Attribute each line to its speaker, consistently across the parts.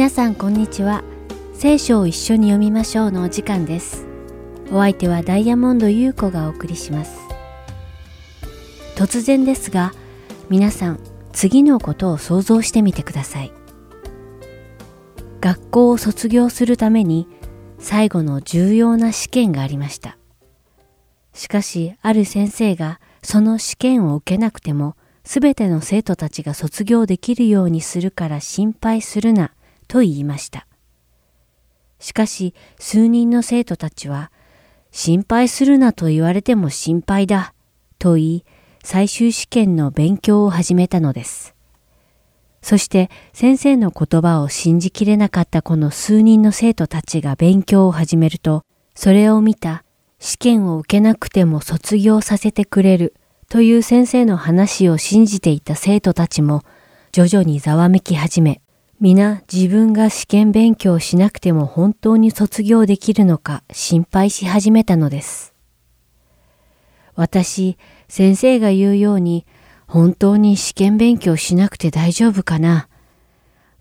Speaker 1: 皆さんこんにちは。聖書を一緒に読みましょうのお時間です。お相手はダイヤモンド優子がお送りします。突然ですが、皆さん次のことを想像してみてください。学校を卒業するために最後の重要な試験がありました。しかし、ある先生がその試験を受けなくても、すべての生徒たちが卒業できるようにするから心配するなと言いました。しかし、数人の生徒たちは、心配するなと言われても心配だと言い、最終試験の勉強を始めたのです。そして先生の言葉を信じきれなかったこの数人の生徒たちが勉強を始めると、それを見た試験を受けなくても卒業させてくれるという先生の話を信じていた生徒たちも徐々にざわめき始め、皆自分が試験勉強しなくても本当に卒業できるのか心配し始めたのです。私、先生が言うように本当に試験勉強しなくて大丈夫かな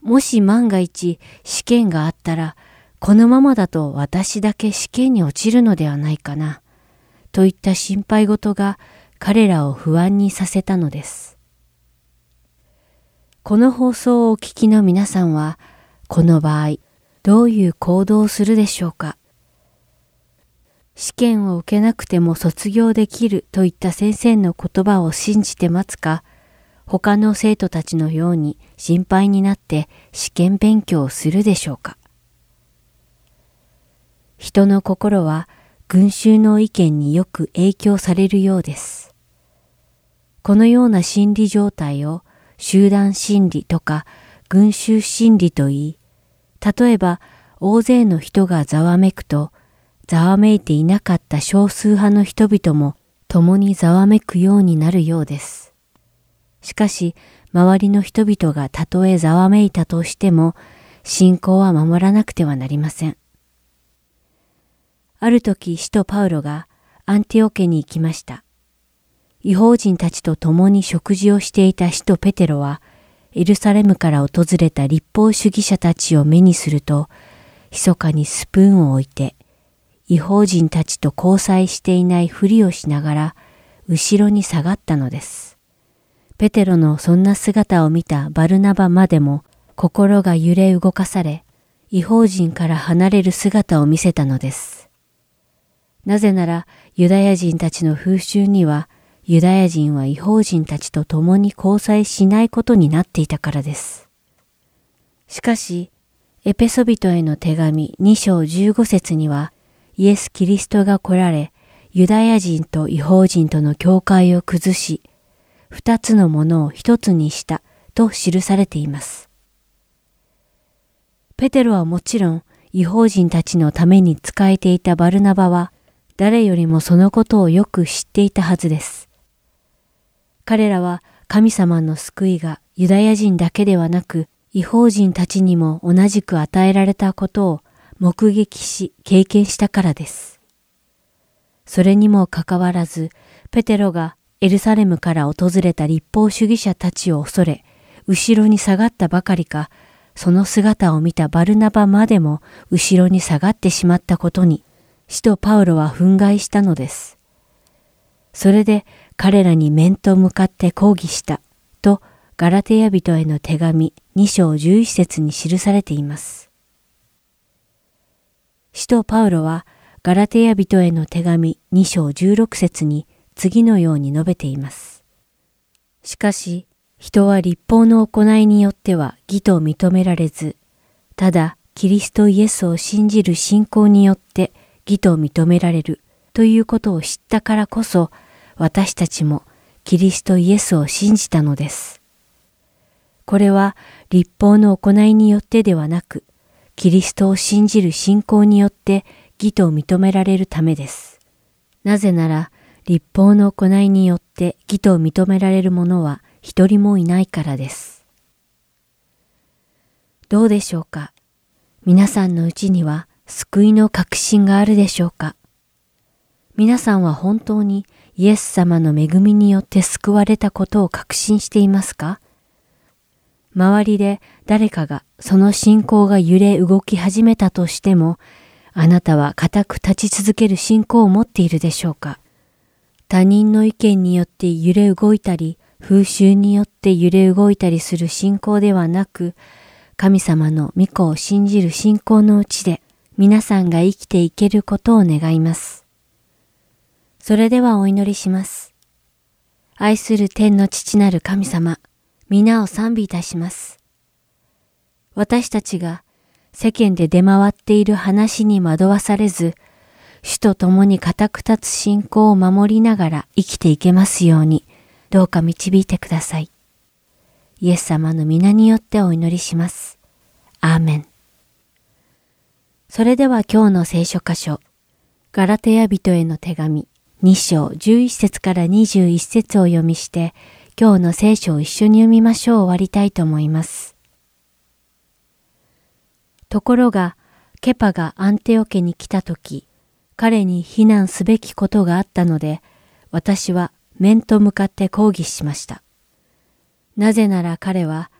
Speaker 1: もし万が一試験があったらこのままだと私だけ試験に落ちるのではないかなといった心配事が彼らを不安にさせたのです。この放送をお聞きの皆さんは、この場合、どういう行動をするでしょうか？試験を受けなくても卒業できるといった先生の言葉を信じて待つか、他の生徒たちのように心配になって試験勉強をするでしょうか？人の心は群衆の意見によく影響されるようです。このような心理状態を集団心理とか群衆心理と言い、例えば大勢の人がざわめくと、ざわめいていなかった少数派の人々も共にざわめくようになるようです。しかし、周りの人々がたとえざわめいたとしても、信仰は守らなくてはなりません。ある時、使徒パウロがアンティオ家に行きました。違法人たちと共に食事をしていた使徒ペテロは、エルサレムから訪れた立法主義者たちを目にすると、密かにスプーンを置いて、違法人たちと交際していないふりをしながら、後ろに下がったのです。ペテロのそんな姿を見たバルナバまでも、心が揺れ動かされ、違法人から離れる姿を見せたのです。なぜなら、ユダヤ人たちの風習には、ユダヤ人は違法人たちと共に交際しないことになっていたからです。しかし、エペソビトへの手紙2章15節には、イエス・キリストが来られ、ユダヤ人と違法人との境界を崩し、二つのものを一つにしたと記されています。ペテロはもちろん違法人たちのために仕えていたバルナバは、誰よりもそのことをよく知っていたはずです。彼らは神様の救いがユダヤ人だけではなく違法人たちにも同じく与えられたことを目撃し経験したからです。それにもかかわらず、ペテロがエルサレムから訪れた立法主義者たちを恐れ、後ろに下がったばかりか、その姿を見たバルナバまでも後ろに下がってしまったことに、使徒パウロは憤慨したのです。それで彼らに面と向かって抗議したとガラテヤ人への手紙2章11節に記されています。使徒パウロはガラテヤ人への手紙2章16節に次のように述べています。しかし、人は立法の行いによっては義と認められず、ただキリストイエスを信じる信仰によって義と認められるということを知ったからこそ、私たちもキリストイエスを信じたのです。これは立法の行いによってではなく、キリストを信じる信仰によって義と認められるためです。なぜなら、立法の行いによって義と認められる者は一人もいないからです。どうでしょうか？皆さんのうちには救いの確信があるでしょうか？皆さんは本当にイエス様の恵みによって救われたことを確信していますか？周りで誰かがその信仰が揺れ動き始めたとしても、あなたは固く立ち続ける信仰を持っているでしょうか？他人の意見によって揺れ動いたり、風習によって揺れ動いたりする信仰ではなく、神様の御子を信じる信仰のうちで皆さんが生きていけることを願います。それではお祈りします。愛する天の父なる神様、皆を賛美いたします。私たちが世間で出回っている話に惑わされず、主と共に固く立つ信仰を守りながら生きていけますように、どうか導いてください。イエス様の皆によってお祈りします。アーメン。それでは今日の聖書箇所、ガラテヤ人への手紙2章11節から21節を読みして、今日の聖書を一緒に読みましょう終わりたいと思います。ところが、ケパがアンテオ家に来たとき、彼に非難すべきことがあったので、私は面と向かって抗議しました。なぜなら彼は、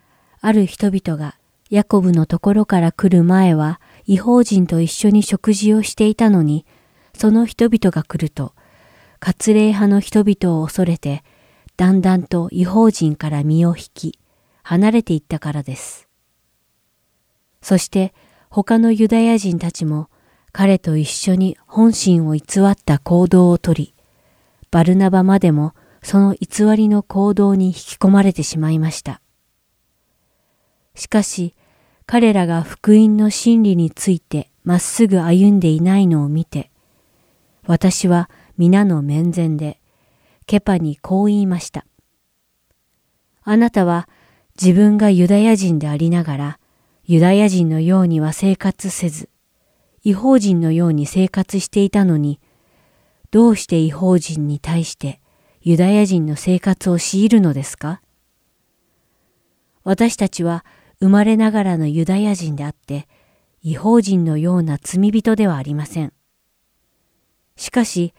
Speaker 1: ある人々がヤコブのところから来る前は違法人と一緒に食事をしていたのに、その人々が来ると、割礼派の人々を恐れて、だんだんと違法人から身を引き、離れていったからです。そして他のユダヤ人たちも彼と一緒に本心を偽った行動をとり、バルナバまでもその偽りの行動に引き込まれてしまいました。しかし、彼らが福音の真理についてまっすぐ歩んでいないのを見て、私は皆の面前で、ケパにこう言いました。あなたは自分がユダヤ人でありながら、ユダヤ人のようには生活せず、違法人のように生活していたのに、どうして違法人に対してユダヤ人の生活を強いるのですか？私たちは生まれながらのユダヤ人であって、違法人のような罪人ではありません。しかし、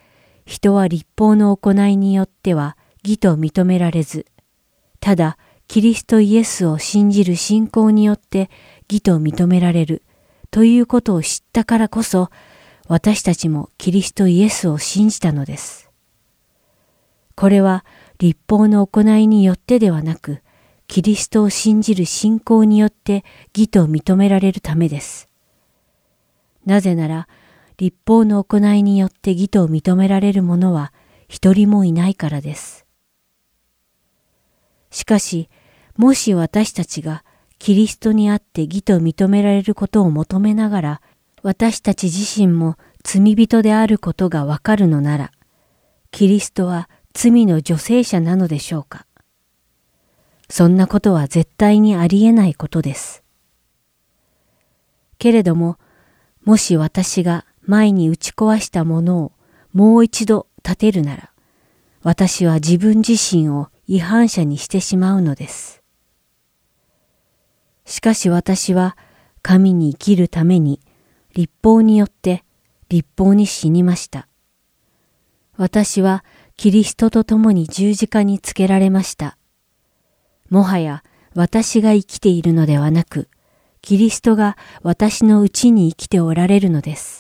Speaker 1: 人は立法の行いによっては義と認められず、ただキリストイエスを信じる信仰によって義と認められるということを知ったからこそ、私たちもキリストイエスを信じたのです。これは立法の行いによってではなく、キリストを信じる信仰によって義と認められるためです。なぜなら、立法の行いによって義と認められる者は一人もいないからです。しかし、もし私たちがキリストにあって義と認められることを求めながら、私たち自身も罪人であることがわかるのなら、キリストは罪の女性者なのでしょうかそんなことは絶対にありえないことです。けれども、もし私が前に打ち壊したものをもう一度立てるなら、私は自分自身を違反者にしてしまうのです。しかし私は神に生きるために立法によって立法に死にました。私はキリストと共に十字架につけられました。もはや私が生きているのではなく、キリストが私のうちに生きておられるのです。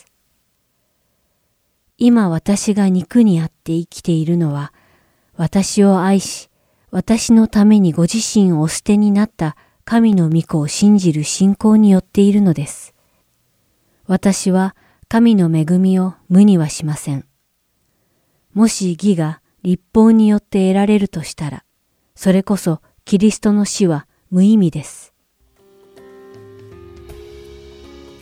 Speaker 1: 今私が肉にあって生きているのは、私を愛し、私のためにご自身をお捨てになった神の御子を信じる信仰によっているのです。私は神の恵みを無にはしません。もし義が立法によって得られるとしたら、それこそ
Speaker 2: キリストの死は無意味です。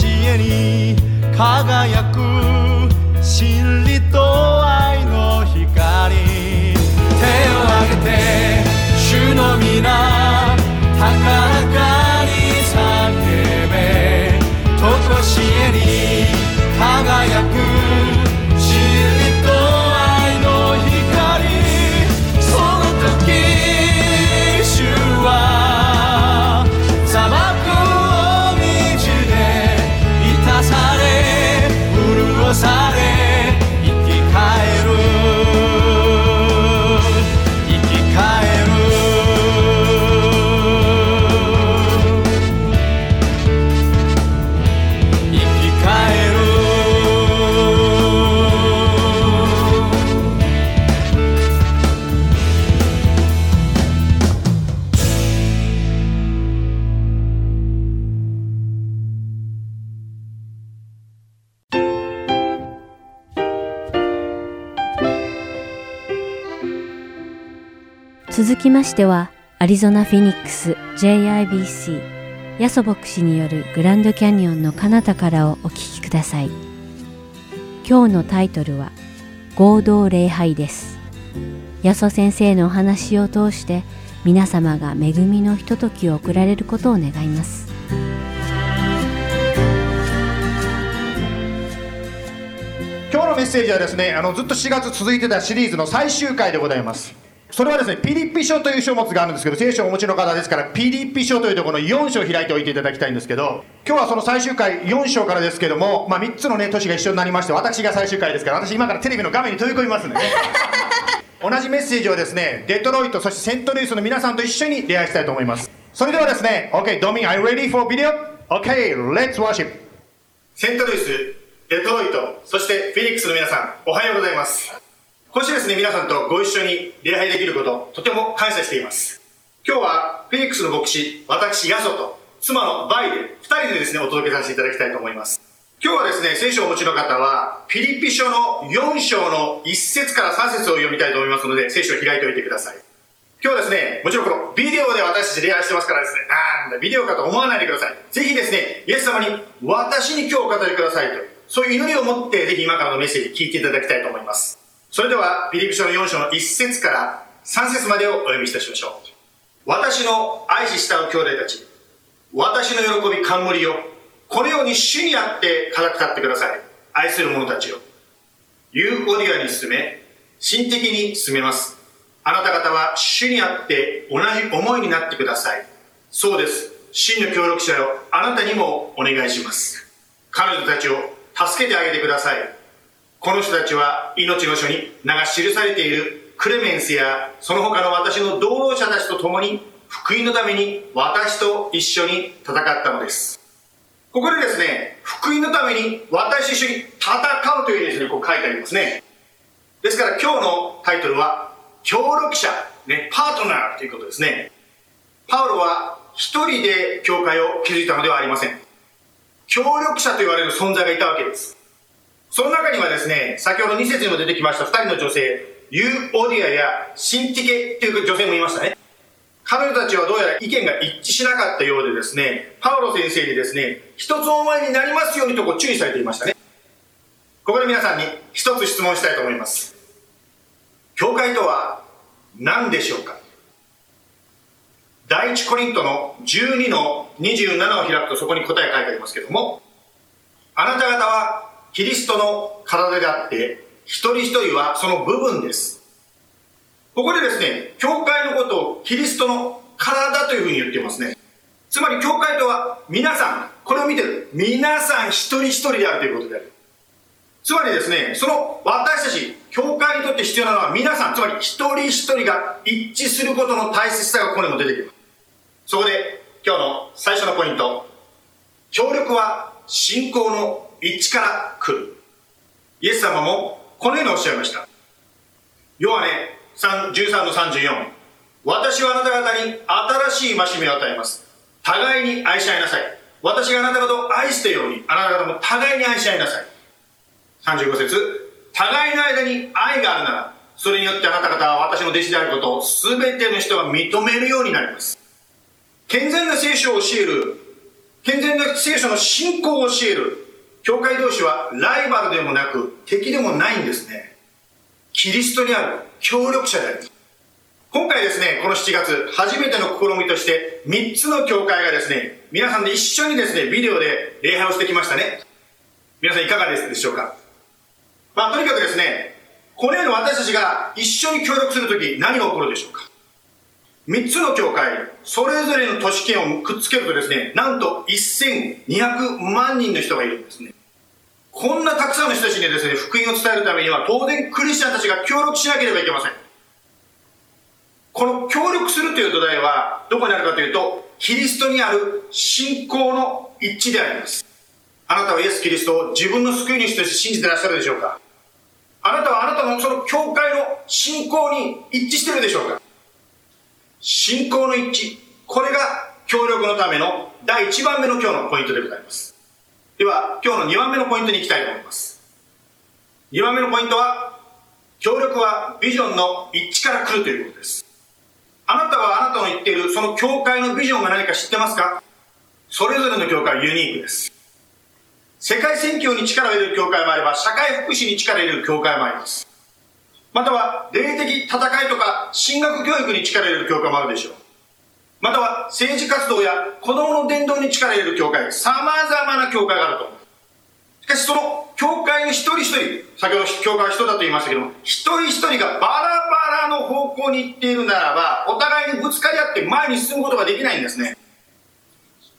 Speaker 2: 教えに輝く真理。し
Speaker 1: ては、アリゾナ・フィニックス JIBC ヤソ牧師によるグランドキャニオンの彼方からをお聞きください。今日のタイトルは合同礼拝です。ヤソ先生のお話を通して皆様が恵みのひとときを送られることを願います。
Speaker 3: 今日のメッセージはですねあのずっと4月続いてたシリーズの最終回でございますそれはですねピリピ書という書物があるんですけど聖書をお持ちの方ですからピリピ書というところの4章を開いておいていただきたいんですけど今日はその最終回4章からですけども、まあ、3つのね年が一緒になりまして私が最終回ですから私今からテレビの画面に飛び込みますんでね。同じメッセージをですねデトロイトそしてセントルイスの皆さんと一緒に礼拝したいと思います。それではですね OK ドミン Are you ready for video? OK let's worship. セントルイスデトロイトそしてフィニックスの皆さんおはようございます今週ですね皆さんとご一緒に礼拝できることとても感謝しています今日はフェニックスの牧師私ヤソと妻のバイで2人でですねお届けさせていただきたいと思います今日はですね聖書をお持ちの方はピリピ書の4章の1節から3節を読みたいと思いますので聖書を開いておいてください今日はですね、もちろんこのビデオで私たち礼拝してますからですね、なんだ、ビデオかと思わないでください。ぜひですね、イエス様に私に今日お語りくださいと、そういう祈りを持って、ぜひ今からのメッセージ聞いていただきたいと思います。それでは、ピリピ書の4章の1節から3節までをお読みいたしましょう。私の愛し慕う兄弟たち、私の喜び冠よ、このように主にあって固く立ってください。愛する者たちよ。ユーオディアに進め、心的に進めます。あなた方は主にあって同じ思いになってください。そうです。真の協力者よ、あなたにもお願いします。彼女たちを助けてあげてください。この人たちは命の書に名が記されているクレメンスやその他の私の同労者たちと共に福音のために私と一緒に戦ったのです。ここでですね、福音のために私と一緒に戦うというですね、こう書いてありますね。ですから今日のタイトルは、協力者、ね、パートナーということですね。パウロは一人で教会を築いたのではありません。協力者と言われる存在がいたわけです。その中にはですね、先ほど2節にも出てきました2人の女性、ユーオディアやシンティケという女性もいましたね。彼女たちはどうやら意見が一致しなかったようでですね、パウロ先生にですね、一つ思いになりますようにとこう注意されていましたね。ここで皆さんに一つ質問したいと思います。教会とは何でしょうか？第一コリントの12の27を開くとそこに答え書いてありますけども、あなた方はキリストの体であって、一人一人はその部分です。ここでですね、教会のことをキリストの体というふうに言っていますね。つまり教会とは皆さん、これを見てる皆さん一人一人であるということである。つまりですね、その私たち、教会にとって必要なのは皆さん、つまり一人一人が一致することの大切さがここにも出てきます。そこで今日の最初のポイント、協力は信仰の一致から来る。イエス様もこのようにおっしゃいました。ヨハネ13の34。私はあなた方に新しい戒めを与えます。互いに愛し合いなさい。私があなた方を愛したように、あなた方も互いに愛し合いなさい。35節互いの間に愛があるなら、それによってあなた方は私の弟子であることを全ての人が認めるようになります。健全な聖書を教える、健全な聖書の信仰を教える。教会同士はライバルでもなく敵でもないんですね。キリストにある協力者であります。今回ですね、この7月、初めての試みとして、3つの教会がですね、皆さんで一緒にですね、ビデオで礼拝をしてきましたね。皆さんいかがですでしょうかまあ、とにかくですね、このように私たちが一緒に協力するとき、何が起こるでしょうか3つの教会、それぞれの都市圏をくっつけるとですね、なんと1200万人の人がいるんですね。こんなたくさんの人たちにですね、福音を伝えるためには、当然クリスチャンたちが協力しなければいけません。この協力するという土台は、どこにあるかというと、キリストにある信仰の一致であります。あなたはイエス・キリストを自分の救い主として信じてらっしゃるでしょうかあなたはあなたのその教会の信仰に一致してるでしょうか信仰の一致。これが協力のための第1番目の今日のポイントでございます。では、今日の2番目のポイントに行きたいと思います。2番目のポイントは、協力はビジョンの一致から来るということです。あなたはあなたの言っているその教会のビジョンが何か知ってますか？それぞれの教会はユニークです。世界宣教に力を入れる教会もあれば、社会福祉に力を入れる教会もあります。または、霊的戦いとか、神学教育に力を入れる教会もあるでしょう。または、政治活動や子供の伝道に力を入れる教会、様々な教会があると。しかし、その教会の一人一人、先ほど教会は人だと言いましたけども、一人一人がバラバラの方向に行っているならば、お互いにぶつかり合って前に進むことができないんですね。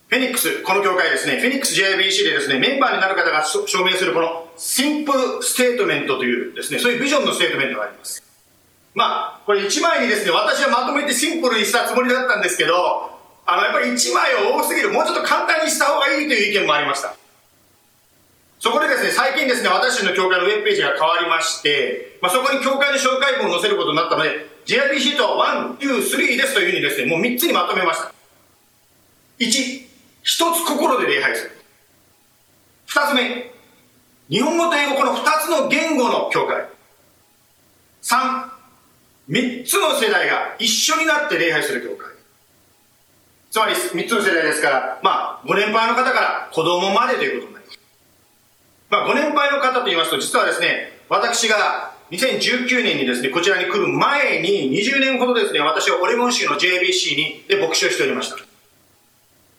Speaker 3: フェニックス、この教会ですね、フェニックス JIBC でですね、メンバーになる方が証明するこの simple statement というですね、そういうビジョンのステートメントがあります。まあ、これ1枚にですね、私はまとめてシンプルにしたつもりだったんですけど、あの、やっぱり1枚は多すぎる、もうちょっと簡単にした方がいいという意見もありました。そこでですね、最近ですね、私の教会のウェブページが変わりまして、まあ、そこに教会の紹介文を載せることになったので、JIBC と1、2、3ですというふうにですね、もう3つにまとめました。1、一つ心で礼拝する。二つ目、日本語と英語この二つの言語の教会。三、三つの世代が一緒になって礼拝する教会。つまり三つの世代ですから、まあ、ご年配の方から子供までということになります。まあ、ご年配の方と言いますと、実はですね、私が2019年にですね、こちらに来る前に20年ほどですね、私はオレゴン州の JBC にで牧師をしておりました。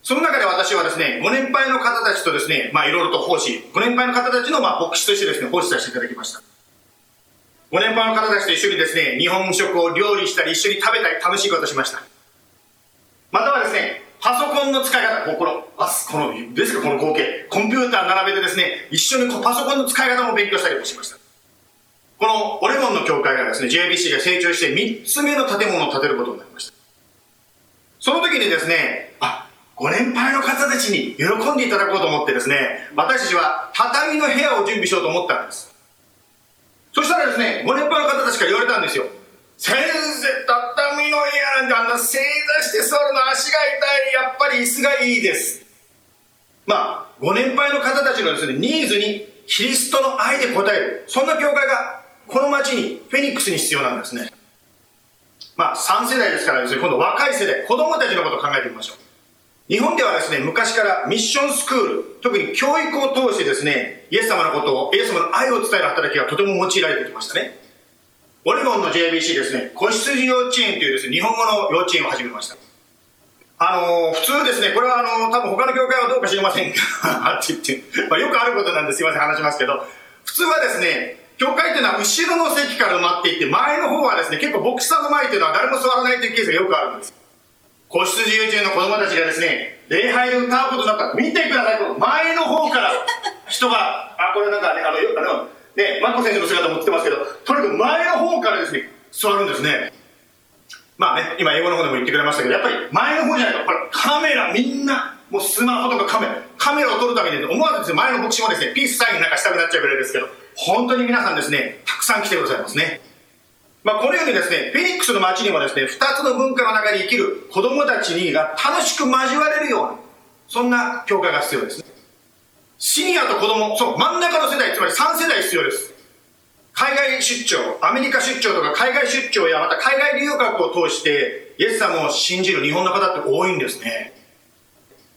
Speaker 3: その中で私はですね、ご年配の方たちとですね、まあいろいろと奉仕、ご年配の方たちのまあ牧師としてですね、奉仕させていただきました。ご年配の方たちと一緒にですね、日本食を料理したり、一緒に食べたり、楽しいことしました。またはですね、パソコンの使い方、この、あすこの、ですか、この光景。コンピューター並べてですね、一緒にパソコンの使い方も勉強したりもしました。このオレゴンの教会がですね、JBC が成長して3つ目の建物を建てることになりました。その時にですね、あ、ご年配の方たちに喜んでいただこうと思ってですね、私たちは畳の部屋を準備しようと思ったんです。そしたらですね、ご年配の方たちから言われたんですよ。先生、畳の部屋なんてあんな正座して座るの足が痛い。やっぱり椅子がいいです。まあ、ご年配の方たちのですね、ニーズにキリストの愛で応える。そんな教会がこの町に、フェニックスに必要なんですね。まあ、3世代ですからですね、今度若い世代、子供たちのことを考えてみましょう。日本ではですね、昔からミッションスクール、特に教育を通してですね、イエス様のことを、イエス様の愛を伝える働きがとても用いられてきましたね。オレゴンの JBC ですね、子羊幼稚園というですね、日本語の幼稚園を始めました。あのー、普通ですね、これはあのー、多分他の教会はどうか知りませんが、って言って、まあ、よくあることなんですいません、話しますけど、普通はですね、教会っていうのは後ろの席から埋まっていて、前の方はですね、結構牧師さんの前っていうのは誰も座らないというケースがよくあるんです。子羊幼稚園の子供たちがですね、礼拝で歌うことになった、見てください、前の方から 人が、あ、これなんかね、あの、あの、ね、マコ先生の姿も映ってますけど、とにかく前の方からですね、座るんですね。まあね、今英語の方でも言ってくれましたけど、やっぱり前の方じゃないと、これカメラみんな、もうスマホとかカメラ、カメラを撮るために、思わずですね、前の牧師もですね、ピースサインなんかしたくなっちゃうぐらいですけど、本当に皆さんですね、たくさん来てくださいますね。まあ、このようにですね、フェニックスの街にもですね、二つの文化の中で生きる子供たちにが楽しく交われるような、そんな教会が必要ですね。シニアと子供、そう、真ん中の世代、つまり3世代必要です。海外出張、アメリカ出張とか海外出張やまた海外留学を通して、イエス様を信じる日本の方って多いんですね。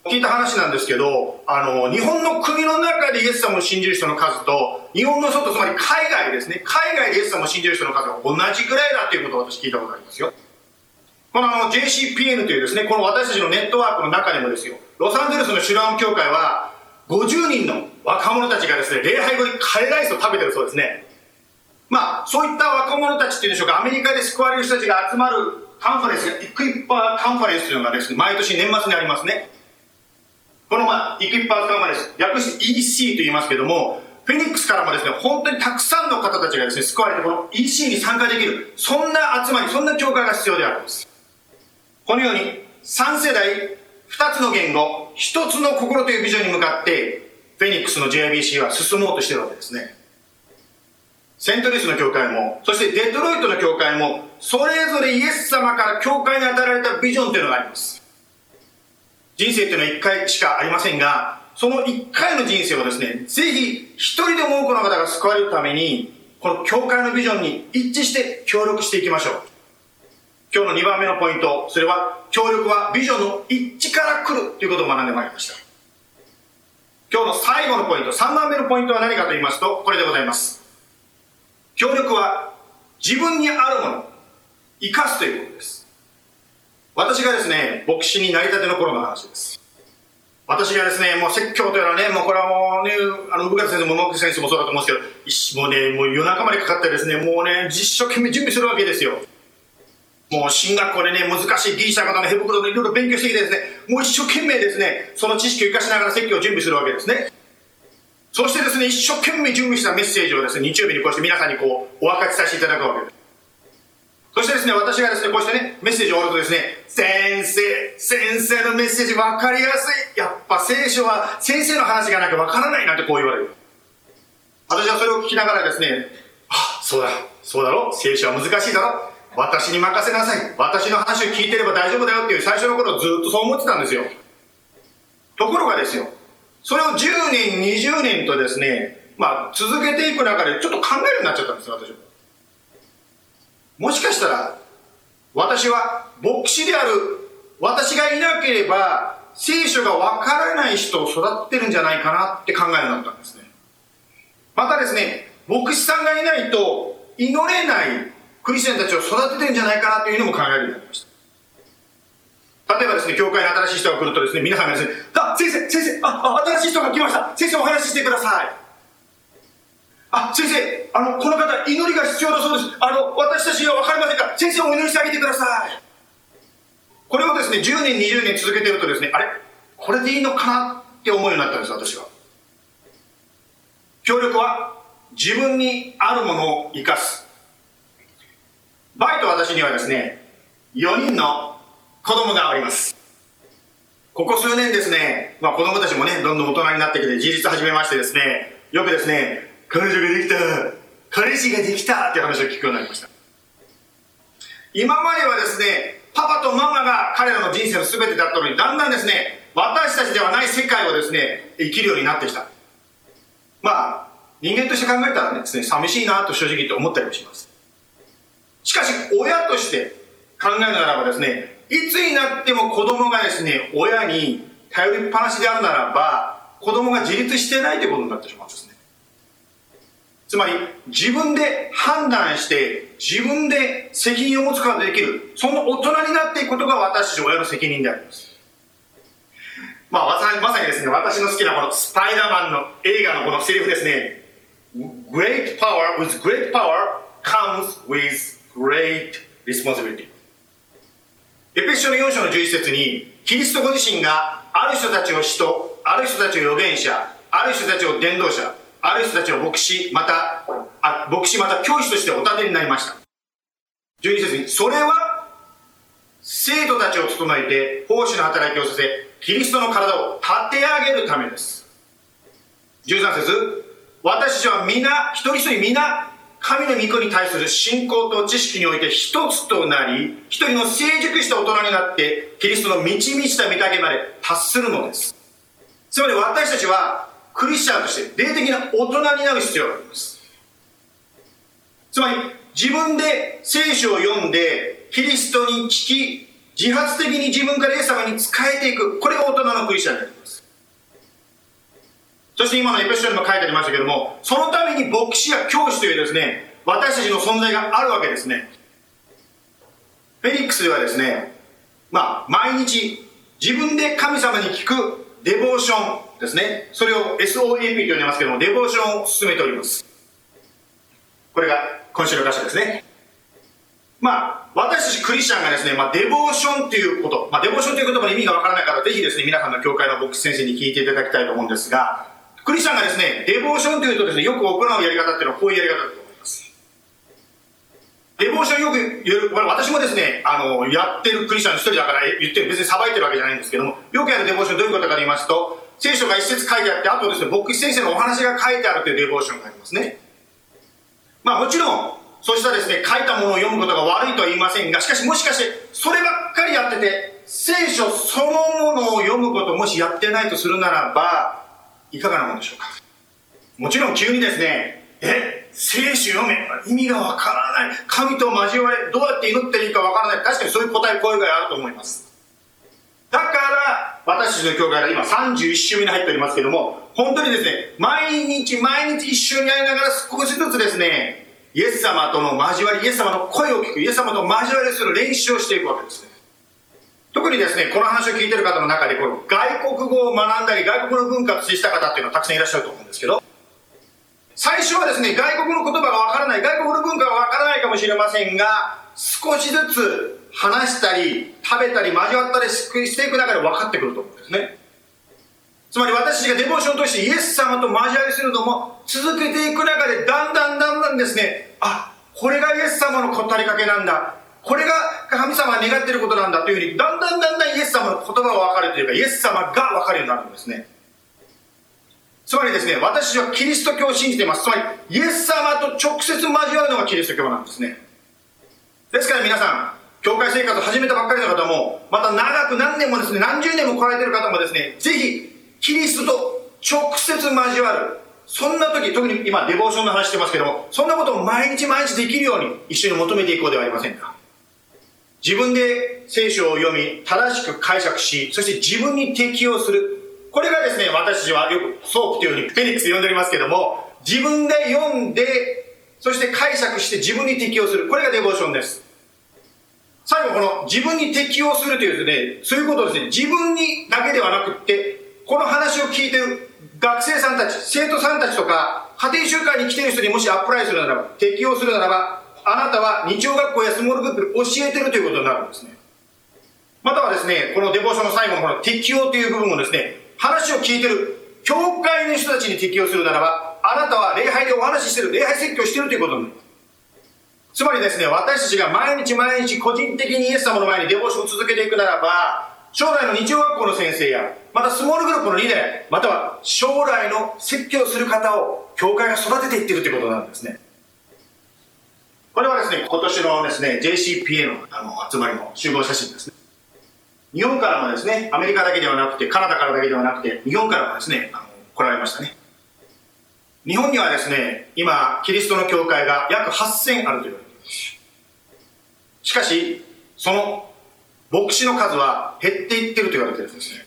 Speaker 3: 聞いた話なんですけど、あの、日本の国の中でイエス様を信じる人の数と、日本の外、つまり海外ですね、海外でイエス様を信じる人の数が同じぐらいだっていうことを私聞いたことありますよ。このあの JCPN というですね、この私たちのネットワークの中でもですよ、ロサンゼルスのシュラウン教会は、50人の若者たちがですね、礼拝後にカレーライスを食べてるそうですね。まあ、そういった若者たちっていうんでしょうか、アメリカで救われる人たちが集まるカンファレンス、イクイッパーカンファレンスというのがですね、毎年年末にありますね。この、まあ、イクイッパーカンファレンス、略して EC と言いますけども、フェニックスからもですね、本当にたくさんの方たちがですね、救われて、この EC に参加できる、そんな集まり、そんな教会が必要であるんです。このように、3世代、2つの言語、1つの心というビジョンに向かって、フェニックスの JIBC は進もうとしてるわけですね。セントリスの教会も、そしてデトロイトの教会も、それぞれイエス様から教会に与えられたビジョンというのがあります。人生っていうのは一回しかありませんが、その一回の人生をですね、ぜひ一人でも多くの方が救われるために、この教会のビジョンに一致して協力していきましょう。今日の2番目のポイント、それは、協力はビジョンの一致から来るということを学んでまいりました。今日の最後のポイント、3番目のポイントは何かと言いますと、これでございます。協力は自分にあるもの、生かすということです。私がですね、牧師になりたての頃の話です。私がですね、もう説教というのはね、もうこれはもうね、あの、部活先生も野木先生もそうだと思うんですけど、もうね、もう夜中までかかってですね、もうね、実証懸命準備するわけですよ。もう進学校でね、難しいギリシャ方のヘ袋でいろいろ勉強してきてですね、もう一生懸命ですね、その知識を生かしながら説教を準備するわけですね。そしてですね、一生懸命準備したメッセージをですね、日曜日にこうして皆さんにこう、お分かちさせていただくわけです。そしてですね、私がですね、こうしてね、メッセージを終わるとですね、先生、先生のメッセージ分かりやすい。やっぱ聖書は先生の話がなきゃ分からないなんてこう言われる。私はそれを聞きながらですね、あ、そうだ、そうだろ、聖書は難しいだろ、私に任せなさい。私の話を聞いてれば大丈夫だよっていう最初の頃ずっとそう思ってたんですよ。ところがですよ、それを10年、20年とですね、まあ、続けていく中でちょっと考えるようになっちゃったんですよ、私は。もしかしたら、私は牧師である私がいなければ、聖書がわからない人を育ってるんじゃないかなって考えるようになったんですね。またですね、牧師さんがいないと祈れないクリスチャンたちを育ててるんじゃないかなというのも考えるようになりました。例えばですね、教会に新しい人が来るとですね、皆さんがですね、あ、先生、先生、あ、新しい人が来ました。先生お話ししてください。あ、先生、あの、この方、祈りが必要だそうです。あの、私たちは分かりませんか先生お祈りしてあげてください。これをですね、10年、20年続けてるとですね、あれこれでいいのかなって思うようになったんです、私は。協力は自分にあるものを生かす。バイト私にはですね、4人の子供がおります。ここ数年ですね、まあ子供たちもね、どんどん大人になってきて、自立始めましてですね、よくですね、彼女ができた。彼氏ができた。って話を聞くようになりました。今まではですねパパとママが彼らの人生の全てだったのにだんだんですね私たちではない世界をですね生きるようになってきた。まあ人間として考えたらですね寂しいなと正直言って思ったりもします。しかし親として考えるならばですねいつになっても子供がですね親に頼りっぱなしであるならば子供が自立してないということになってしまうんですね。つまり自分で判断して自分で責任を持つことができるその大人になっていくことが私たち親の責任であります。まあまさにですね私の好きなこのスパイダーマンの映画のこのセリフですね。Great power with great power comes with great responsibility. エペショの4章の11節にキリストご自身がある人たちを使徒ある人たちを預言者ある人たちを伝道者ある人たちを牧師、また、あ牧師また教師としてお立てになりました。12節に、それは、生徒たちを整えて、奉仕の働きをさせ、キリストの体を立て上げるためです。13節私たちは皆、一人一人皆、神の御子に対する信仰と知識において一つとなり、一人の成熟した大人になって、キリストの満ち満ちた御岳まで達するのです。つまり私たちは、クリスチャンとして霊的な大人になる必要がありますつまり自分で聖書を読んでキリストに聞き自発的に自分からイエス様に仕えていく。これが大人のクリスチャンになります。そして今のエペソにも書いてありましたけども、そのために牧師や教師というですね、私たちの存在があるわけですね。フェリックスではですね、まあ、毎日自分で神様に聞くデボーションですね。それを SOAP と呼んでますけども、デボーションを進めております。これが今週の箇所ですね。まあ、私たちクリスチャンがですね、まあ、デボーションということ、まあ、デボーションという言葉の意味がわからない方、ぜひですね、皆さんの教会の牧師先生に聞いていただきたいと思うんですが、クリスチャンがですね、デボーションというとですね、よく行うやり方っていうのはこういうやり方だと。デボーションよく言う、私もですね、あの、やってるクリスチャンの一人だから言って、別に裁いてるわけじゃないんですけども、よくやるデボーションどういうことかと言いますと、聖書が一節書いてあって、あとですね、牧師先生のお話が書いてあるというデボーションがありますね。まあもちろん、そうしたですね、書いたものを読むことが悪いとは言いませんが、しかしもしかして、そればっかりやってて、聖書そのものを読むこともしやってないとするならば、いかがなものでしょうか。もちろん急にですね、え、聖書読め意味がわからない。神と交われ、どうやって祈っていいかわからない。確かにそういう答え、声があると思います。だから、私たちの教会は今31週目に入っておりますけども、本当にですね、毎日毎日一緒に会いながら少しずつですね、イエス様との交わり、イエス様の声を聞く、イエス様と交わりする練習をしていくわけですね。特にですね、この話を聞いてる方の中で、この外国語を学んだり、外国の文化と接した方っていうのはたくさんいらっしゃると思うんですけど、最初はですね、外国の言葉がわからない、外国の文化がわからないかもしれませんが、少しずつ話したり、食べたり、交わったりしていく中で分かってくると思うんですね。つまり私たちがデボーションとしてイエス様と交わりするのも続けていく中でだんだんだんだんですね、あ、これがイエス様の語りかけなんだ。これが神様が願っていることなんだというふうに、だんだんだんだんイエス様の言葉が分かるというか、イエス様が分かるようになるんですね。つまりですね、私はキリスト教を信じています。つまり、イエス様と直接交わるのがキリスト教なんですね。ですから皆さん、教会生活を始めたばっかりの方も、また長く何年もですね、何十年も来られてる方もですね、ぜひ、キリストと直接交わる。そんな時、特に今、デボーションの話してますけども、そんなことを毎日毎日できるように一緒に求めていこうではありませんか。自分で聖書を読み、正しく解釈し、そして自分に適応する。これがですね、私はよく SOAP というふうにフェニックス呼んでおりますけども、自分で読んで、そして解釈して自分に適応する。これが devotion です。最後この自分に適応するというですね、そういうことですね、自分にだけではなくって、この話を聞いてる学生さんたち、生徒さんたちとか、家庭集会に来てる人にもし apply するならば、適用するならば、あなたは日曜学校やスモールグループで教えてるということになるんですね。またはですね、このデボーションの最後のこの適用という部分をですね、話を聞いてる教会の人たちに適用するならば、あなたは礼拝でお話ししてる、礼拝説教してるということになる。つまりですね、私たちが毎日毎日個人的にイエス様の前にデボーションを続けていくならば、将来の日曜学校の先生や、またスモールグループのリーダー、または将来の説教する方を教会が育てていってるということなんですね。これはですね、今年のですね、JCPA のあの集まりの集合写真ですね。日本からもですね、アメリカだけではなくて、カナダからだけではなくて、日本からもですね、あの来られましたね。日本にはですね、今、キリストの教会が約8000あると言われています。しかし、その牧師の数は減っていってると言われているんですね。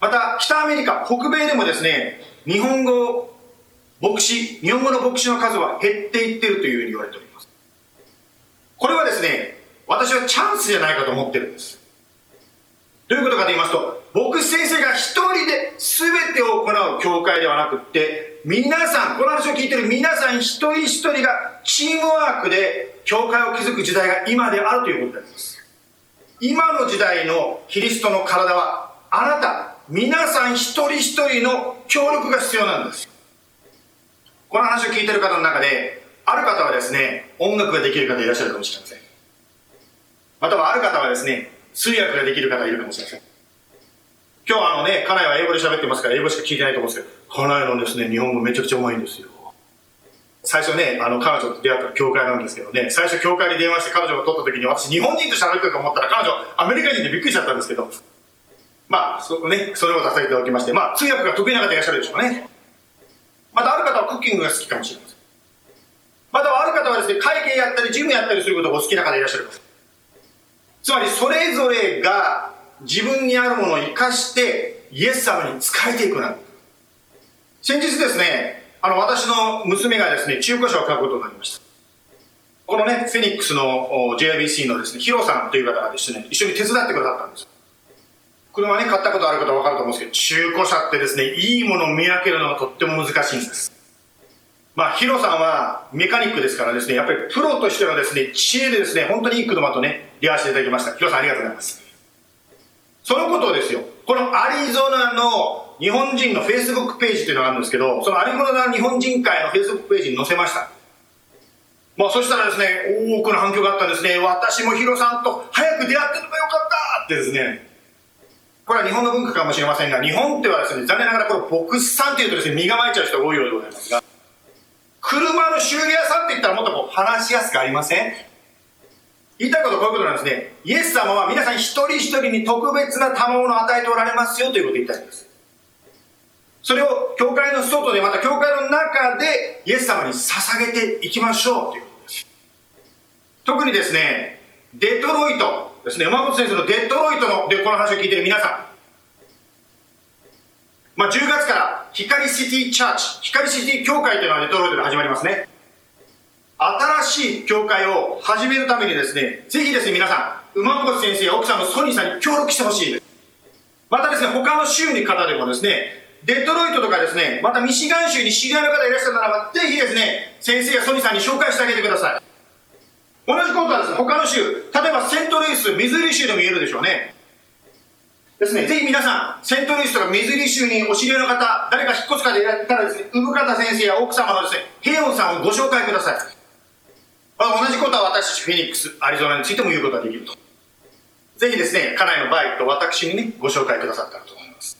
Speaker 3: また、北アメリカ、北米でもですね、日本語牧師、日本語の牧師の数は減っていってるというふうに言われております。これはですね、私はチャンスじゃないかと思ってるんです。どういうことかと言いますと、牧師先生が一人で全てを行う教会ではなくって、皆さん、この話を聞いてる皆さん一人一人がチームワークで教会を築く時代が今であるということであります。今の時代のキリストの体はあなた皆さん一人一人の協力が必要なんですこの話を聞いてる方の中である方はですね音楽ができる方いらっしゃるかもしれませんまたはある方はですね通訳ができる方いるかもしれません今日あのね家内は英語で喋ってますから英語しか聞いてないと思うんですけど家内のですね日本語めちゃくちゃうまいんですよ最初ね、あの、彼女と出会った教会なんですけどね、最初教会に電話して彼女が取った時に、私日本人と喋ってると思ったら彼女アメリカ人でびっくりしちゃったんですけど、まあ、そね、それを出させていただきまして、まあ、通訳が得意な方いらっしゃるでしょうね。またある方はクッキングが好きかもしれません。またはある方はですね、会計やったり、ジムやったりすることがお好きな方いらっしゃるつまりそれぞれが自分にあるものを生かしてイエス様に仕えていくな先日ですねあの私の娘がですね中古車を買うことになりました。このねフェニックスの JIBC のですねヒロさんという方がですね一緒に手伝ってくださったんです。車ね買ったことある方は分かると思うんですけど中古車ってですねいいものを見分けるのがとっても難しいんです。まあ、ヒロさんはメカニックですからですね、やっぱりプロとしてのですね、知恵でですね、本当にいい車とね、出会わせていただきました。ヒロさんありがとうございます。そのことをですよ、このアリゾナの日本人のフェイスブックページというのがあるんですけど、そのアリゾナ日本人会のフェイスブックページに載せました。まあ、そしたらですね、多くの反響があったんですね。私もヒロさんと早く出会ってればよかったってですね。これは日本の文化かもしれませんが、日本ではですね、残念ながらこの牧師さんというとですね、身構えちゃう人が多いようでございますが、車の修理屋さんって言ったらもっとこう話しやすくありません？言いたいことはこういうことなんですね。イエス様は皆さん一人一人に特別な賜物を与えておられますよということを言いたいんです。それを教会の外でまた教会の中でイエス様に捧げていきましょうということです。特にですね、デトロイトですね、山本先生のデトロイトのでこの話を聞いて皆さん、まあ、10月から光シティチャーチ、光シティ教会というのがデトロイトで始まりますね。新しい教会を始めるためにですね、ぜひですね、皆さん、馬越先生や奥さんのソニーさんに協力してほしいです。またですね、他の州に方でもですね、デトロイトとかですね、またミシガン州に知り合いの方いらっしゃるならば、ぜひですね、先生やソニーさんに紹介してあげてください。同じことはですね、他の州、例えばセントルイス、ミズーリ州でも言えるでしょうね。ですね、ぜひ皆さん、セントルイスとかミズリ州にお知り合いの方、誰か引っ越す方いたらですね、産方先生や奥様のですね、ヘヨンさんをご紹介ください。まあ、同じことは私たちフェニックス、アリゾナについても言うことができると。ぜひですね、家内の場合と私にね、ご紹介くださったらと思います。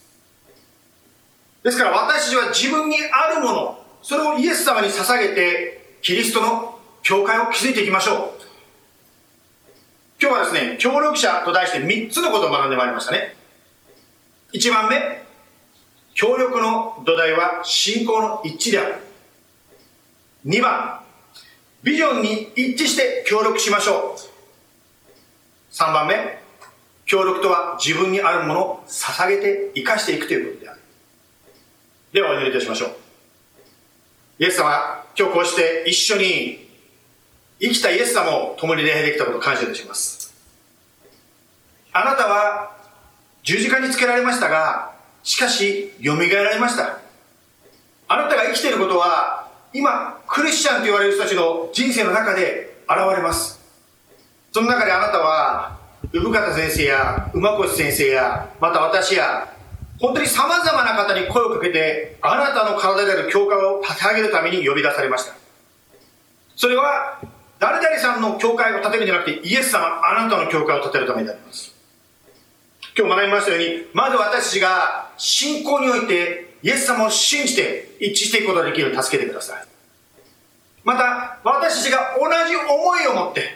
Speaker 3: ですから私たちは自分にあるもの、それをイエス様に捧げて、キリストの教会を築いていきましょう。今日はですね、協力者と題して3つのことを学んでまいりましたね。1番目。協力の土台は信仰の一致である。2番ビジョンに一致して協力しましょう。3番目。協力とは自分にあるものを捧げて生かしていくということである。ではお祈りいたしましょう。イエス様今日こうして一緒に生きたイエス様を共に礼拝できたことを感謝いたします。あなたは十字架につけられましたが、しかし、蘇られました。あなたが生きていることは、今、クリスチャンと言われる人たちの人生の中で現れます。その中であなたは、産方先生や馬越先生や、また私や、本当に様々な方に声をかけて、あなたの体である教会を立て上げるために呼び出されました。それは、誰々さんの教会を建てるんじゃなくて、イエス様、あなたの教会を建てるためになります。今日学びましたように、まず私たちが信仰において、イエス様を信じて一致していくことができるように助けてください。また、私たちが同じ思いを持って、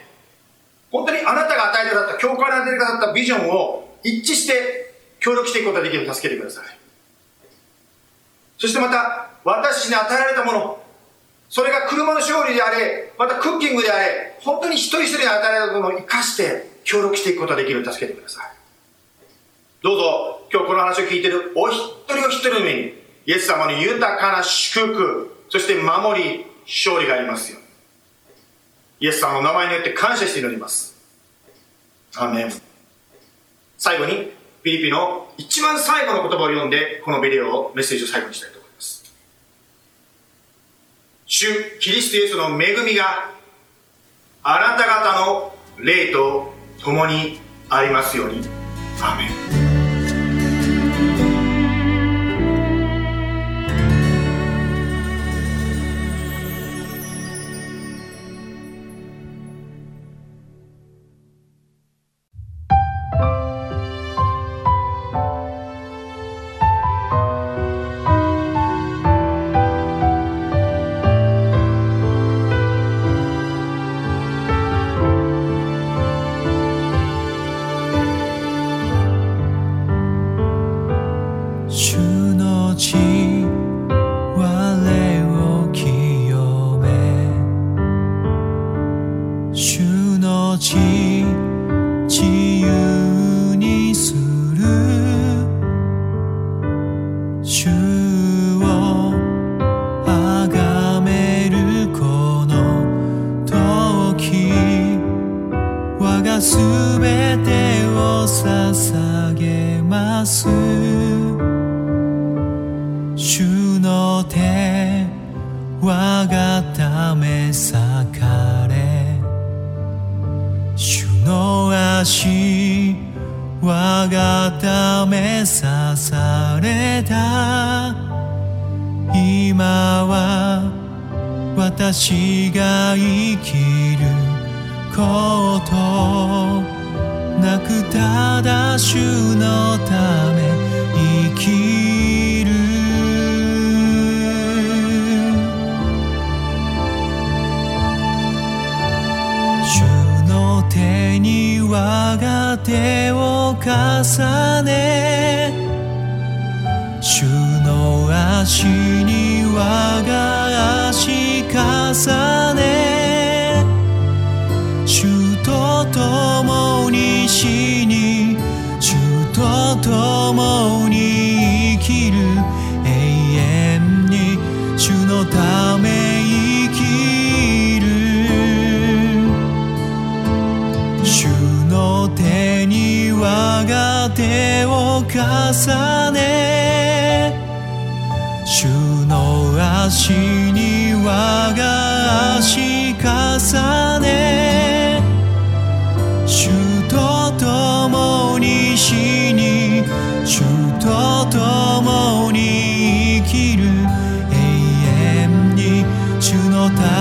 Speaker 3: 本当にあなたが与えてくださった、教会に与えてくださったビジョンを一致して協力していくことができるように助けてください。そしてまた、私たちに与えられたもの、それが車の勝利であれ、またクッキングであれ、本当に一人一人に与えられたものを生かして協力していくことができるように助けてください。どうぞ、今日この話を聞いているお一人お一人の目に、イエス様に豊かな祝福、そして守り、勝利がありますよ。イエス様の名前によって感謝して祈ります。アメン。最後に、ピリピの一番最後の言葉を読んで、このビデオを、メッセージを最後にしたいと思います。主キリストイエスの恵みがあなた方の霊と共にありますように。アメン。
Speaker 4: 主の血
Speaker 2: 主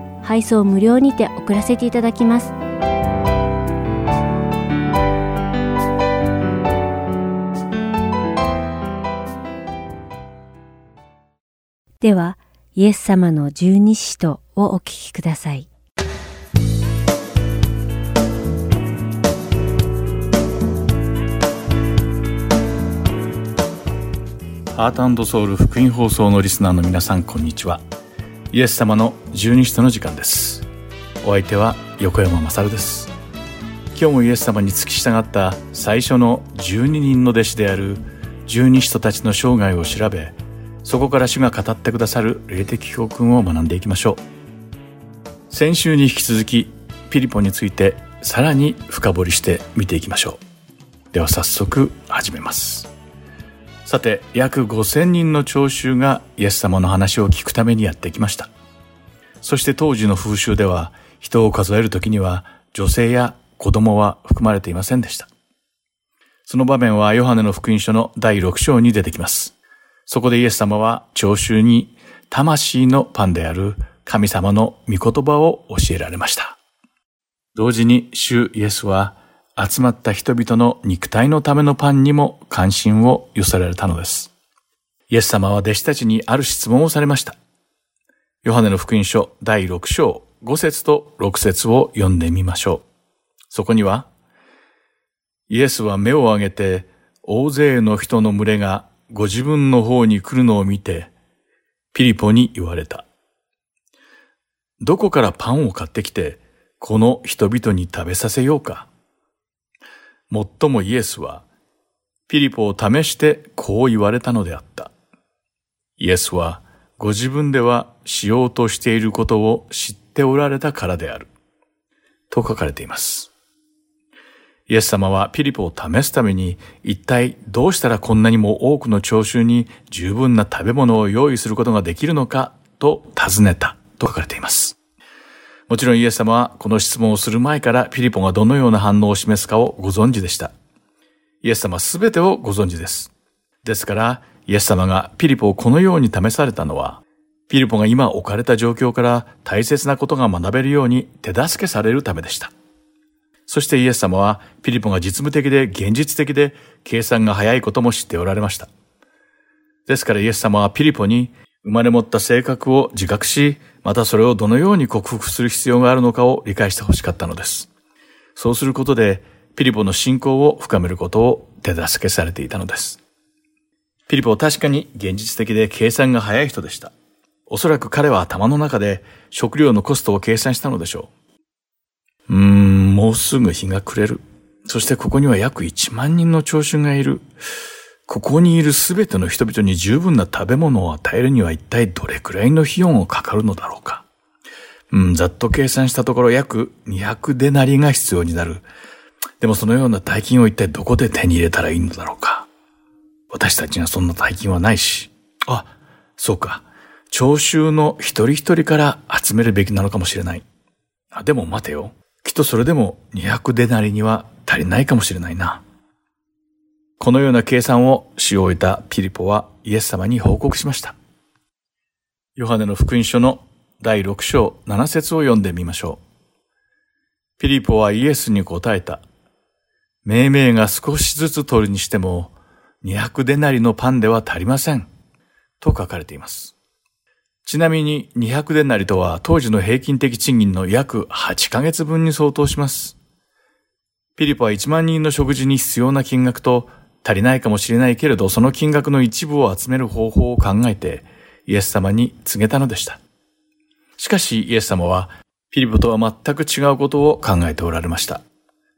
Speaker 1: 配送無料にて送らせていただきますでは、イエス様の十二使徒をお聞きください。
Speaker 4: ハートソウル福音放送のリスナーの皆さんこんにちはイエス様の十二使徒の時間です。お相手は横山勝です。今日もイエス様に付き従った最初の十二人の弟子である十二使徒たちの生涯を調べそこから主が語ってくださる霊的教訓を学んでいきましょう。先週に引き続きピリポについてさらに深掘りして見ていきましょう。では早速始めます。さて約5000人の聴衆がイエス様の話を聞くためにやってきました。そして当時の風習では人を数える時には女性や子供は含まれていませんでした。その場面はヨハネの福音書の第6章に出てきます。そこでイエス様は聴衆に魂のパンである神様の御言葉を教えられました。同時に主イエスは集まった人々の肉体のためのパンにも関心を寄せられたのです。イエス様は弟子たちにある質問をされました。ヨハネの福音書第6章5節と6節を読んでみましょう。そこには、イエスは目を上げて大勢の人の群れがご自分の方に来るのを見て、ピリポに言われた。どこからパンを買ってきて、この人々に食べさせようか。もっともイエスは、ピリポを試してこう言われたのであった。イエスは、ご自分ではしようとしていることを知っておられたからである。と書かれています。イエス様はピリポを試すために一体どうしたらこんなにも多くの聴衆に十分な食べ物を用意することができるのかと尋ねたと書かれています。もちろんイエス様はこの質問をする前からピリポがどのような反応を示すかをご存知でした。イエス様は全てをご存知です。ですからイエス様がピリポをこのように試されたのはピリポが今置かれた状況から大切なことが学べるように手助けされるためでした。そしてイエス様はピリポが実務的で現実的で計算が早いことも知っておられました。ですからイエス様はピリポに生まれ持った性格を自覚し、またそれをどのように克服する必要があるのかを理解してほしかったのです。そうすることで、ピリポの信仰を深めることを手助けされていたのです。ピリポは確かに現実的で計算が早い人でした。おそらく彼は頭の中で食料のコストを計算したのでしょう。うーん、もうすぐ日が暮れる。そしてここには約1万人の聴衆がいる。ここにいるすべての人々に十分な食べ物を与えるには一体どれくらいの費用がかかるのだろうか。うん、ざっと計算したところ約200デナリが必要になる。でもそのような大金を一体どこで手に入れたらいいのだろうか。私たちにはそんな大金はないし。あ、そうか。聴衆の一人一人から集めるべきなのかもしれない。あ、でも待てよ。きっとそれでも200デナリには足りないかもしれないな。このような計算をし終えたピリポはイエス様に報告しました。ヨハネの福音書の第6章7節を読んでみましょう。ピリポはイエスに答えた。命名が少しずつ取るにしても200デナリのパンでは足りません。と書かれています。ちなみに200デナリとは当時の平均的賃金の約8ヶ月分に相当します。ピリポは1万人の食事に必要な金額と足りないかもしれないけれどその金額の一部を集める方法を考えてイエス様に告げたのでした。しかしイエス様はピリポとは全く違うことを考えておられました。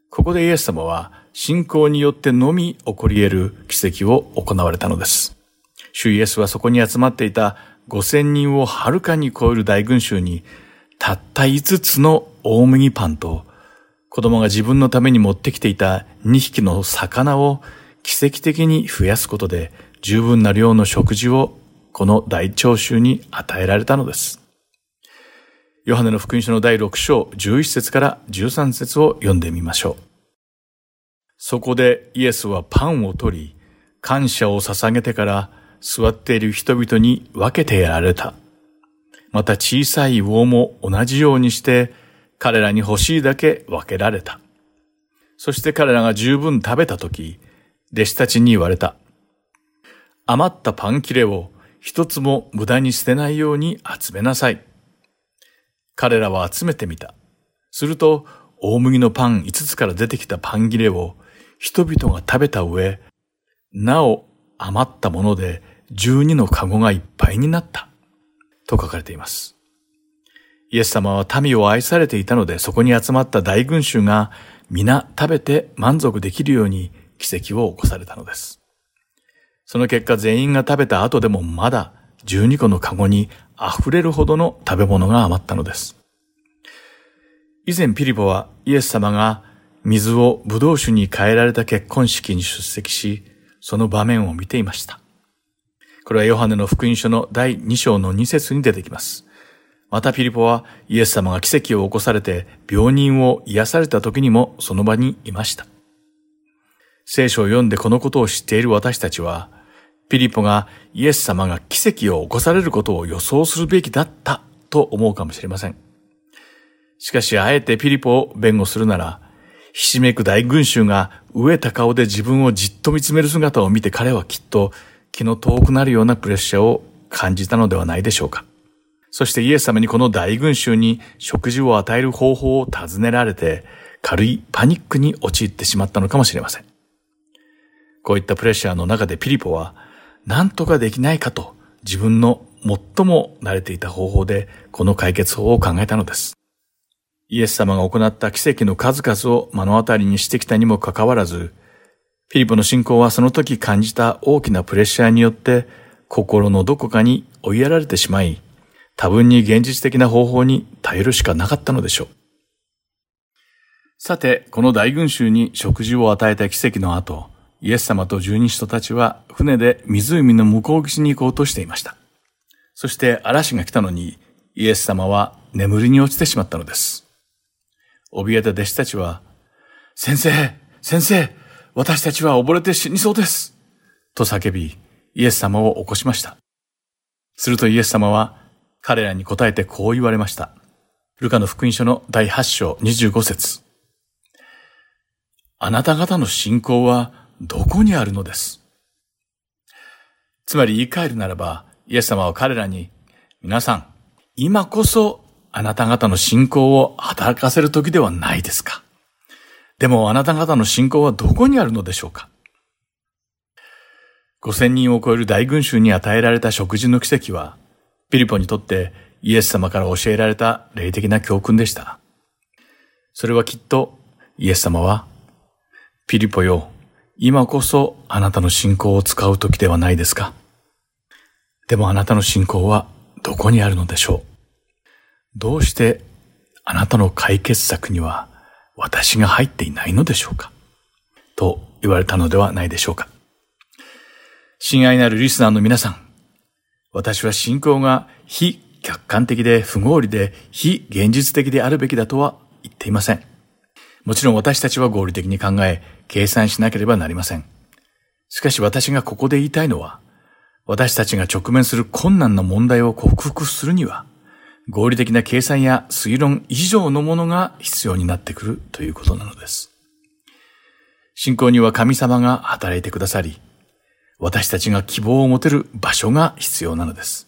Speaker 4: ここでイエス様は信仰によってのみ起こり得る奇跡を行われたのです。主イエスはそこに集まっていた5000人をはるかに超える大群衆にたった5つの大麦パンと子供が自分のために持ってきていた2匹の魚を奇跡的に増やすことで十分な量の食事をこの大聴衆に与えられたのです。ヨハネの福音書の第6章11節から13節を読んでみましょう。そこでイエスはパンを取り、感謝を捧げてから座っている人々に分けてやられた。また小さい魚も同じようにして彼らに欲しいだけ分けられた。そして彼らが十分食べたとき、弟子たちに言われた。余ったパン切れを一つも無駄に捨てないように集めなさい。彼らは集めてみた。すると、大麦のパン5つから出てきたパン切れを人々が食べた上、なお余ったもので12のカゴがいっぱいになった。と書かれています。イエス様は民を愛されていたので、そこに集まった大群衆が皆食べて満足できるように奇跡を起こされたのです。その結果全員が食べた後でもまだ12個のカゴに溢れるほどの食べ物が余ったのです。以前ピリポはイエス様が水をブドウ酒に変えられた結婚式に出席し、その場面を見ていました。これはヨハネの福音書の第2章の2節に出てきます。またピリポはイエス様が奇跡を起こされて病人を癒された時にもその場にいました。聖書を読んでこのことを知っている私たちは、ピリポがイエス様が奇跡を起こされることを予想するべきだったと思うかもしれません。しかし、あえてピリポを弁護するなら、ひしめく大群衆が飢えた顔で自分をじっと見つめる姿を見て彼はきっと気の遠くなるようなプレッシャーを感じたのではないでしょうか。そしてイエス様にこの大群衆に食事を与える方法を尋ねられて、軽いパニックに陥ってしまったのかもしれません。こういったプレッシャーの中でピリポは、何とかできないかと自分の最も慣れていた方法でこの解決法を考えたのです。イエス様が行った奇跡の数々を目の当たりにしてきたにもかかわらず、ピリポの信仰はその時感じた大きなプレッシャーによって心のどこかに追いやられてしまい、多分に現実的な方法に頼るしかなかったのでしょう。さて、この大群衆に食事を与えた奇跡の後、イエス様と十二使徒たちは船で湖の向こう岸に行こうとしていました。そして嵐が来たのに、イエス様は眠りに落ちてしまったのです。怯えた弟子たちは、先生、先生、私たちは溺れて死にそうです。と叫び、イエス様を起こしました。するとイエス様は彼らに答えてこう言われました。ルカの福音書の第8章25節あなた方の信仰はどこにあるのです？つまり言い換えるならば、イエス様は彼らに、皆さん、今こそあなた方の信仰を働かせる時ではないですか。でもあなた方の信仰はどこにあるのでしょうか5000人を超える大群衆に与えられた食事の奇跡は、ピリポにとってイエス様から教えられた霊的な教訓でした。それはきっとイエス様は、ピリポよ、今こそあなたの信仰を使う時ではないですか。でもあなたの信仰はどこにあるのでしょう。どうしてあなたの解決策には私が入っていないのでしょうかと言われたのではないでしょうか。親愛なるリスナーの皆さん、私は信仰が非客観的で不合理で非現実的であるべきだとは言っていません。もちろん私たちは合理的に考え、計算しなければなりません。しかし私がここで言いたいのは、私たちが直面する困難な問題を克服するには、合理的な計算や推論以上のものが必要になってくるということなのです。信仰には神様が働いてくださり、私たちが希望を持てる場所が必要なのです。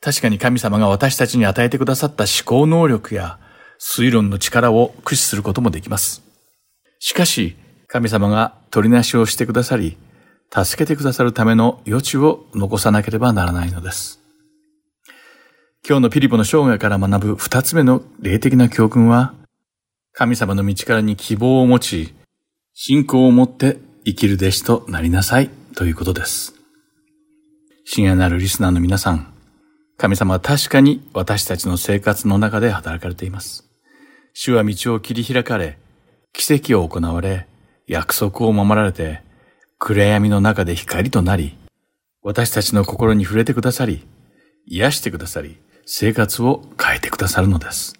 Speaker 4: 確かに神様が私たちに与えてくださった思考能力や推論の力を駆使することもできます。しかし、神様が取りなしをしてくださり、助けてくださるための余地を残さなければならないのです。今日のピリポの生涯から学ぶ二つ目の霊的な教訓は、神様の道からに希望を持ち、信仰を持って生きる弟子となりなさいということです。深夜なるリスナーの皆さん、神様は確かに私たちの生活の中で働かれています。主は道を切り開かれ、奇跡を行われ、約束を守られて、暗闇の中で光となり、私たちの心に触れてくださり、癒してくださり、生活を変えてくださるのです。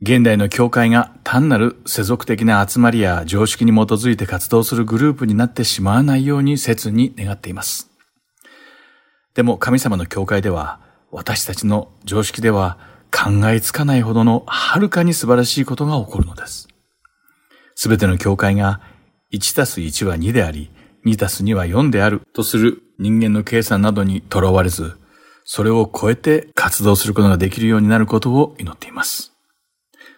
Speaker 4: 現代の教会が単なる世俗的な集まりや常識に基づいて活動するグループになってしまわないように切に願っています。でも神様の教会では私たちの常識では考えつかないほどのはるかに素晴らしいことが起こるのです。すべての教会が1たす1は2であり、2たす2は4であるとする人間の計算などにとらわれず、それを超えて活動することができるようになることを祈っています。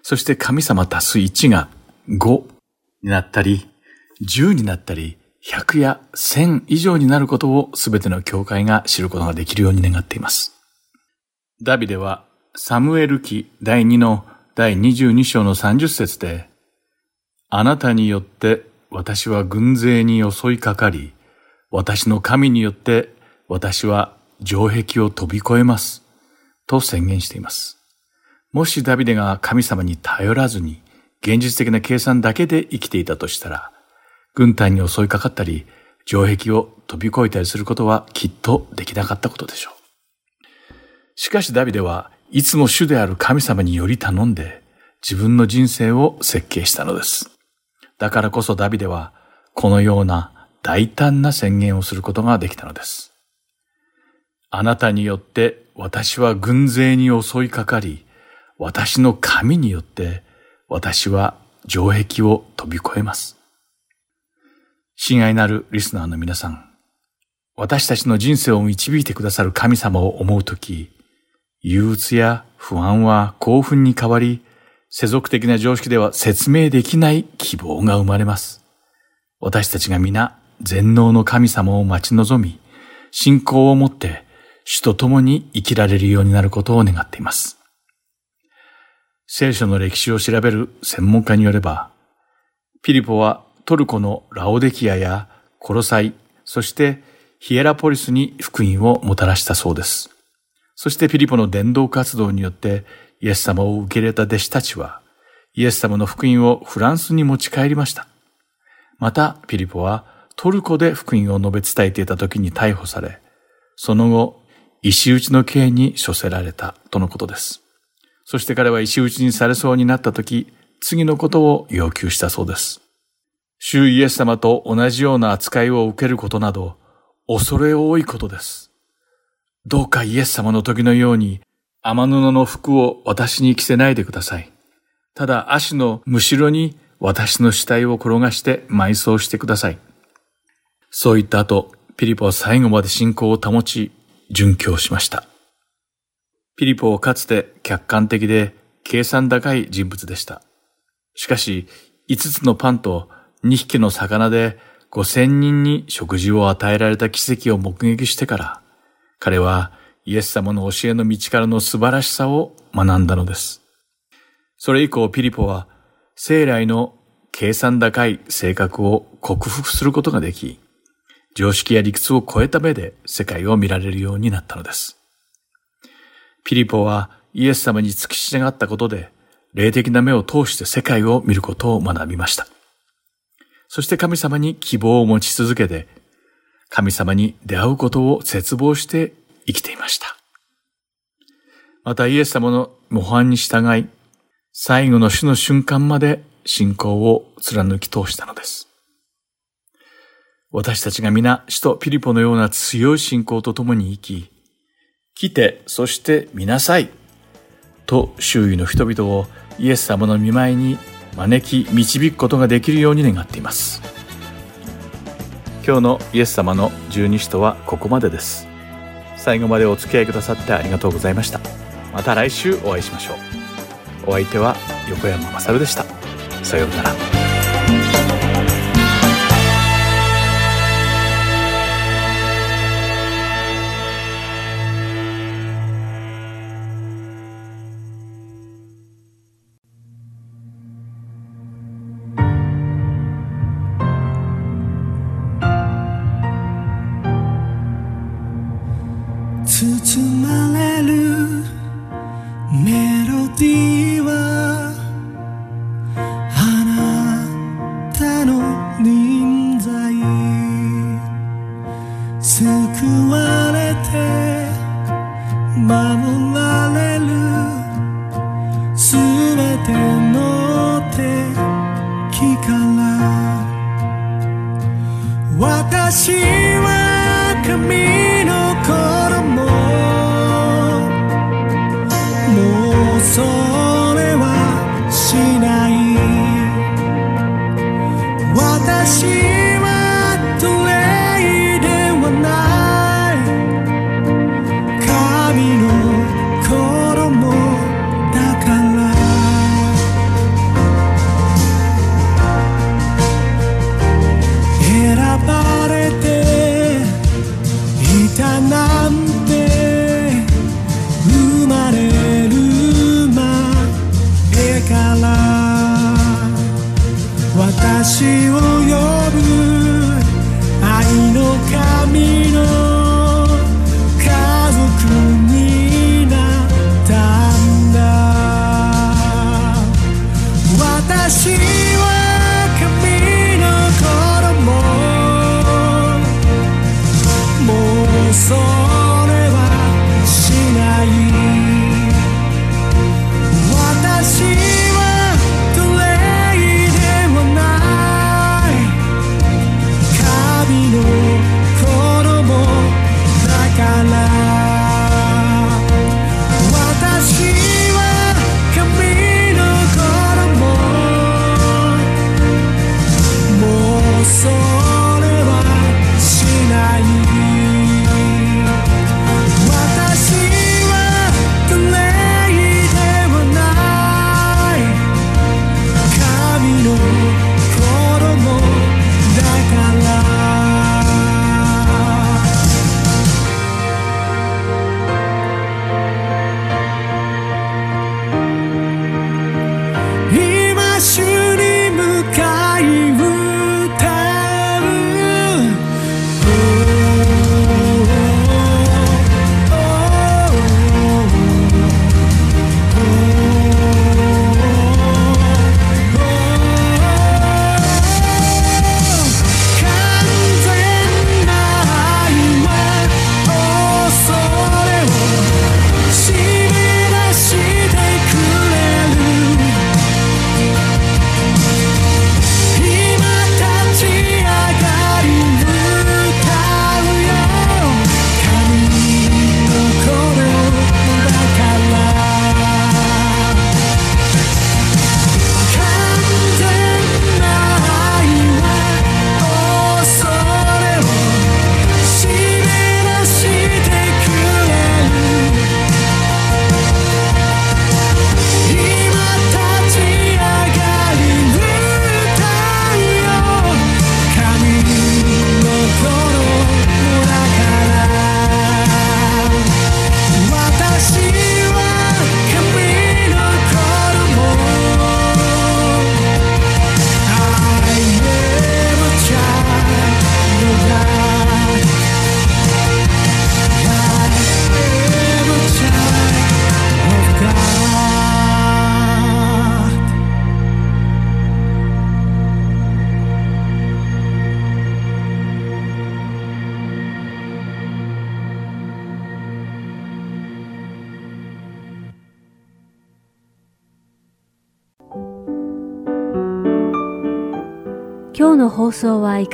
Speaker 4: そして神様足す1が5になったり、10になったり、100や1000以上になることをすべての教会が知ることができるように願っています。ダビデはサムエル記第2の第22章の30節で、あなたによって私は軍勢に襲いかかり、私の神によって私は城壁を飛び越えます。と宣言しています。もしダビデが神様に頼らずに現実的な計算だけで生きていたとしたら、軍隊に襲いかかったり、城壁を飛び越えたりすることはきっとできなかったことでしょう。しかしダビデはいつも主である神様により頼んで自分の人生を設計したのです。だからこそダビデはこのような大胆な宣言をすることができたのです。あなたによって私は軍勢に襲いかかり、私の神によって私は城壁を飛び越えます。親愛なるリスナーの皆さん、私たちの人生を導いてくださる神様を思うとき、憂鬱や不安は興奮に変わり、世俗的な常識では説明できない希望が生まれます。私たちが皆全能の神様を待ち望み、信仰を持って主と共に生きられるようになることを願っています。聖書の歴史を調べる専門家によれば、ピリポはトルコのラオデキアやコロサイ、そしてヒエラポリスに福音をもたらしたそうです。そしてピリポの伝道活動によってイエス様を受け入れた弟子たちは、イエス様の福音をフランスに持ち帰りました。また、ピリポはトルコで福音を述べ伝えていた時に逮捕され、その後、石打ちの刑に処せられたとのことです。そして彼は石打ちにされそうになった時、次のことを要求したそうです。主イエス様と同じような扱いを受けることなど、恐れ多いことです。どうかイエス様の時のように、天布の服を私に着せないでください。ただ足のむしろに私の死体を転がして埋葬してください。そう言った後、ピリポは最後まで信仰を保ち、殉教しました。ピリポはかつて客観的で計算高い人物でした。しかし、5つのパンと2匹の魚で5000人に食事を与えられた奇跡を目撃してから、彼はイエス様の教えの道からの素晴らしさを学んだのです。それ以降ピリポは生来の計算高い性格を克服することができ、常識や理屈を超えた目で世界を見られるようになったのです。ピリポはイエス様に付き従ったことで、霊的な目を通して世界を見ることを学びました。そして神様に希望を持ち続けて、神様に出会うことを絶望して生きていました。またイエス様の模範に従い、最後の死の瞬間まで信仰を貫き通したのです。私たちが皆、死とピリポのような強い信仰と共に生き、来て、そして見なさい。と周囲の人々をイエス様の見舞いに招き導くことができるように願っています。今日のイエス様の十二使徒はここまでです。最後までお付き合いくださってありがとうございました。また来週お会いしましょう。お相手は横山まさるでした。さようなら。
Speaker 2: て守られる。すべての敵から私は神